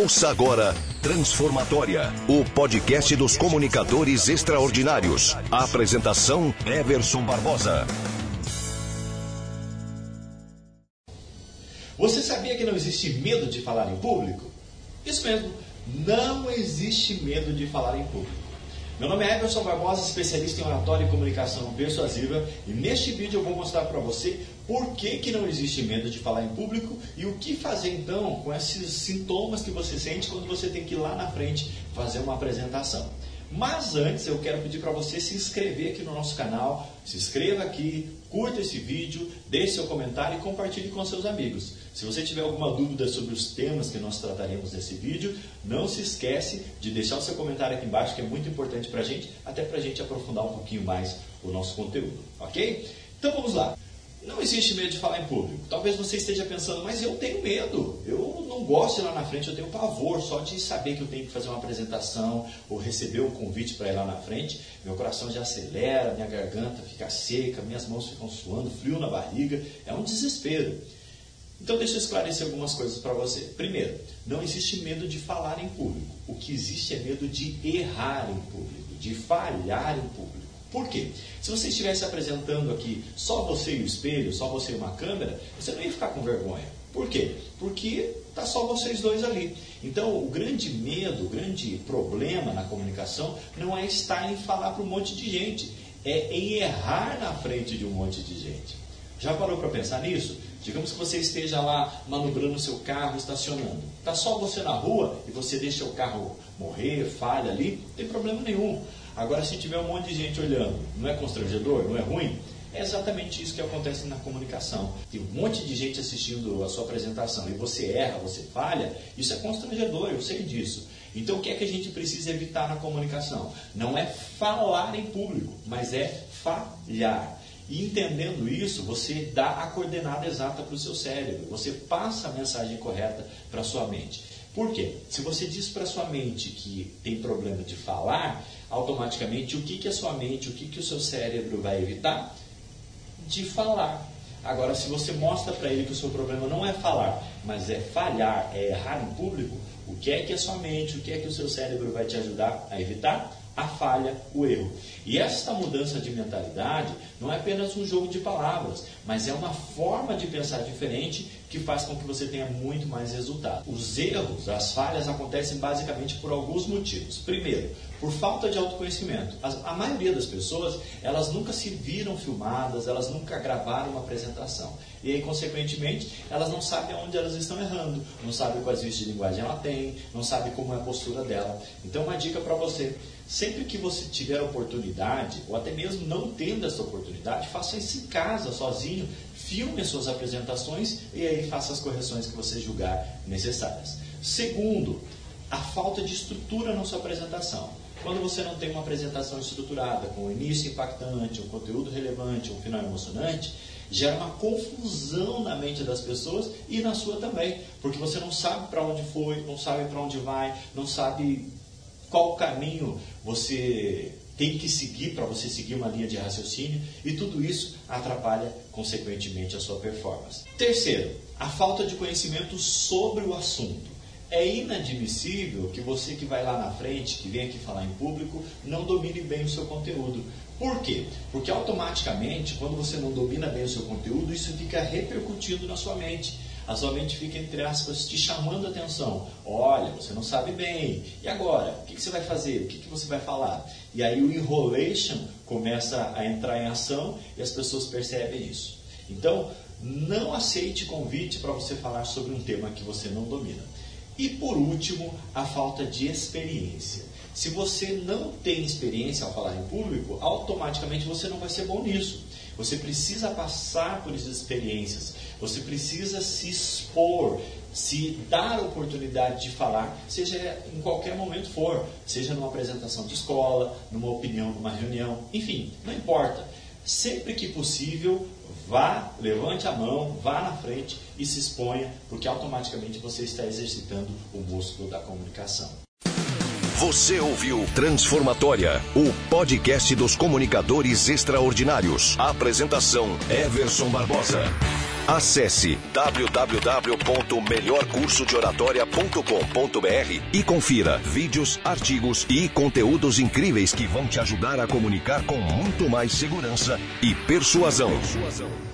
Ouça agora Transformatória, o podcast dos comunicadores extraordinários. A apresentação Everson Barbosa. Você sabia que não existe medo de falar em público? Isso mesmo, não existe medo de falar em público. Meu nome é Everson Barbosa, especialista em oratória e comunicação persuasiva, e neste vídeo eu vou mostrar para você por que, que não existe medo de falar em público e o que fazer então com esses sintomas que você sente quando você tem que ir lá na frente fazer uma apresentação. Mas antes eu quero pedir para você se inscrever aqui no nosso canal, se inscreva aqui, curta esse vídeo, deixe seu comentário e compartilhe com seus amigos. Se você tiver alguma dúvida sobre os temas que nós trataremos nesse vídeo, não se esquece de deixar o seu comentário aqui embaixo, que é muito importante para a gente, até para a gente aprofundar um pouquinho mais o nosso conteúdo, ok? Então vamos lá. Não existe medo de falar em público. Talvez você esteja pensando, mas eu tenho medo. Eu não gosto de ir lá na frente, eu tenho pavor só de saber que eu tenho que fazer uma apresentação ou receber um convite para ir lá na frente. Meu coração já acelera, minha garganta fica seca, minhas mãos ficam suando, frio na barriga. É um desespero. Então, deixa eu esclarecer algumas coisas para você. Primeiro, não existe medo de falar em público. O que existe é medo de errar em público, de falhar em público. Por quê? Se você estivesse apresentando aqui só você e o espelho, só você e uma câmera, você não ia ficar com vergonha. Por quê? Porque está só vocês dois ali. Então, o grande medo, o grande problema na comunicação não é estar em falar para um monte de gente, é em errar na frente de um monte de gente. Já parou para pensar nisso? Digamos que você esteja lá manobrando seu carro, estacionando. Está só você na rua e você deixa o carro morrer, falha ali, não tem problema nenhum. Agora, se tiver um monte de gente olhando, não é constrangedor, não é ruim? É exatamente isso que acontece na comunicação. Tem um monte de gente assistindo a sua apresentação e você erra, você falha, isso é constrangedor, eu sei disso. Então, o que é que a gente precisa evitar na comunicação? Não é falar em público, mas é falhar. E entendendo isso, você dá a coordenada exata para o seu cérebro, você passa a mensagem correta para a sua mente. Por quê? Se você diz para sua mente que tem problema de falar, automaticamente o que, que a sua mente, o que, que o seu cérebro vai evitar? De falar. Agora, se você mostra para ele que o seu problema não é falar, mas é falhar, é errar em público, o que é que a sua mente, o que é que o seu cérebro vai te ajudar a evitar? A falha, o erro. E esta mudança de mentalidade não é apenas um jogo de palavras, mas é uma forma de pensar diferente que faz com que você tenha muito mais resultado. Os erros, as falhas acontecem basicamente por alguns motivos. Primeiro, por falta de autoconhecimento. A, maioria das pessoas, elas nunca se viram filmadas, elas nunca gravaram uma apresentação. E aí, consequentemente, elas não sabem onde elas estão errando, não sabem quais vícios de linguagem ela tem, não sabem como é a postura dela. Então, uma dica para você: sempre que você tiver oportunidade, ou até mesmo não tendo essa oportunidade, faça isso em casa, sozinho, filme as suas apresentações e aí faça as correções que você julgar necessárias. Segundo, a falta de estrutura na sua apresentação. Quando você não tem uma apresentação estruturada, com um início impactante, um conteúdo relevante, um final emocionante, gera uma confusão na mente das pessoas e na sua também, porque você não sabe para onde foi, não sabe para onde vai, não sabe qual caminho você tem que seguir para você seguir uma linha de raciocínio e tudo isso atrapalha consequentemente a sua performance. Terceiro, a falta de conhecimento sobre o assunto. É inadmissível que você que vai lá na frente, que vem aqui falar em público, não domine bem o seu conteúdo. Por quê? Porque automaticamente, quando você não domina bem o seu conteúdo, isso fica repercutindo na sua mente. A sua mente fica, entre aspas, te chamando a atenção. Olha, você não sabe bem. E agora? O que, você vai fazer? O que, que você vai falar? E aí o enrolation começa a entrar em ação e as pessoas percebem isso. Então, não aceite convite para você falar sobre um tema que você não domina. E por último, a falta de experiência. Se você não tem experiência ao falar em público, automaticamente você não vai ser bom nisso. Você precisa passar por essas experiências. Você precisa se expor, se dar a oportunidade de falar, seja em qualquer momento for, seja numa apresentação de escola, numa opinião, numa reunião, enfim, não importa. Sempre que possível, vá, levante a mão, vá na frente e se exponha, porque automaticamente você está exercitando o músculo da comunicação. Você ouviu Transformatória, o podcast dos comunicadores extraordinários. Apresentação: Everson Barbosa. Acesse www.melhorcursodeoratoria.com.br e confira vídeos, artigos e conteúdos incríveis que vão te ajudar a comunicar com muito mais segurança e persuasão. persuasão.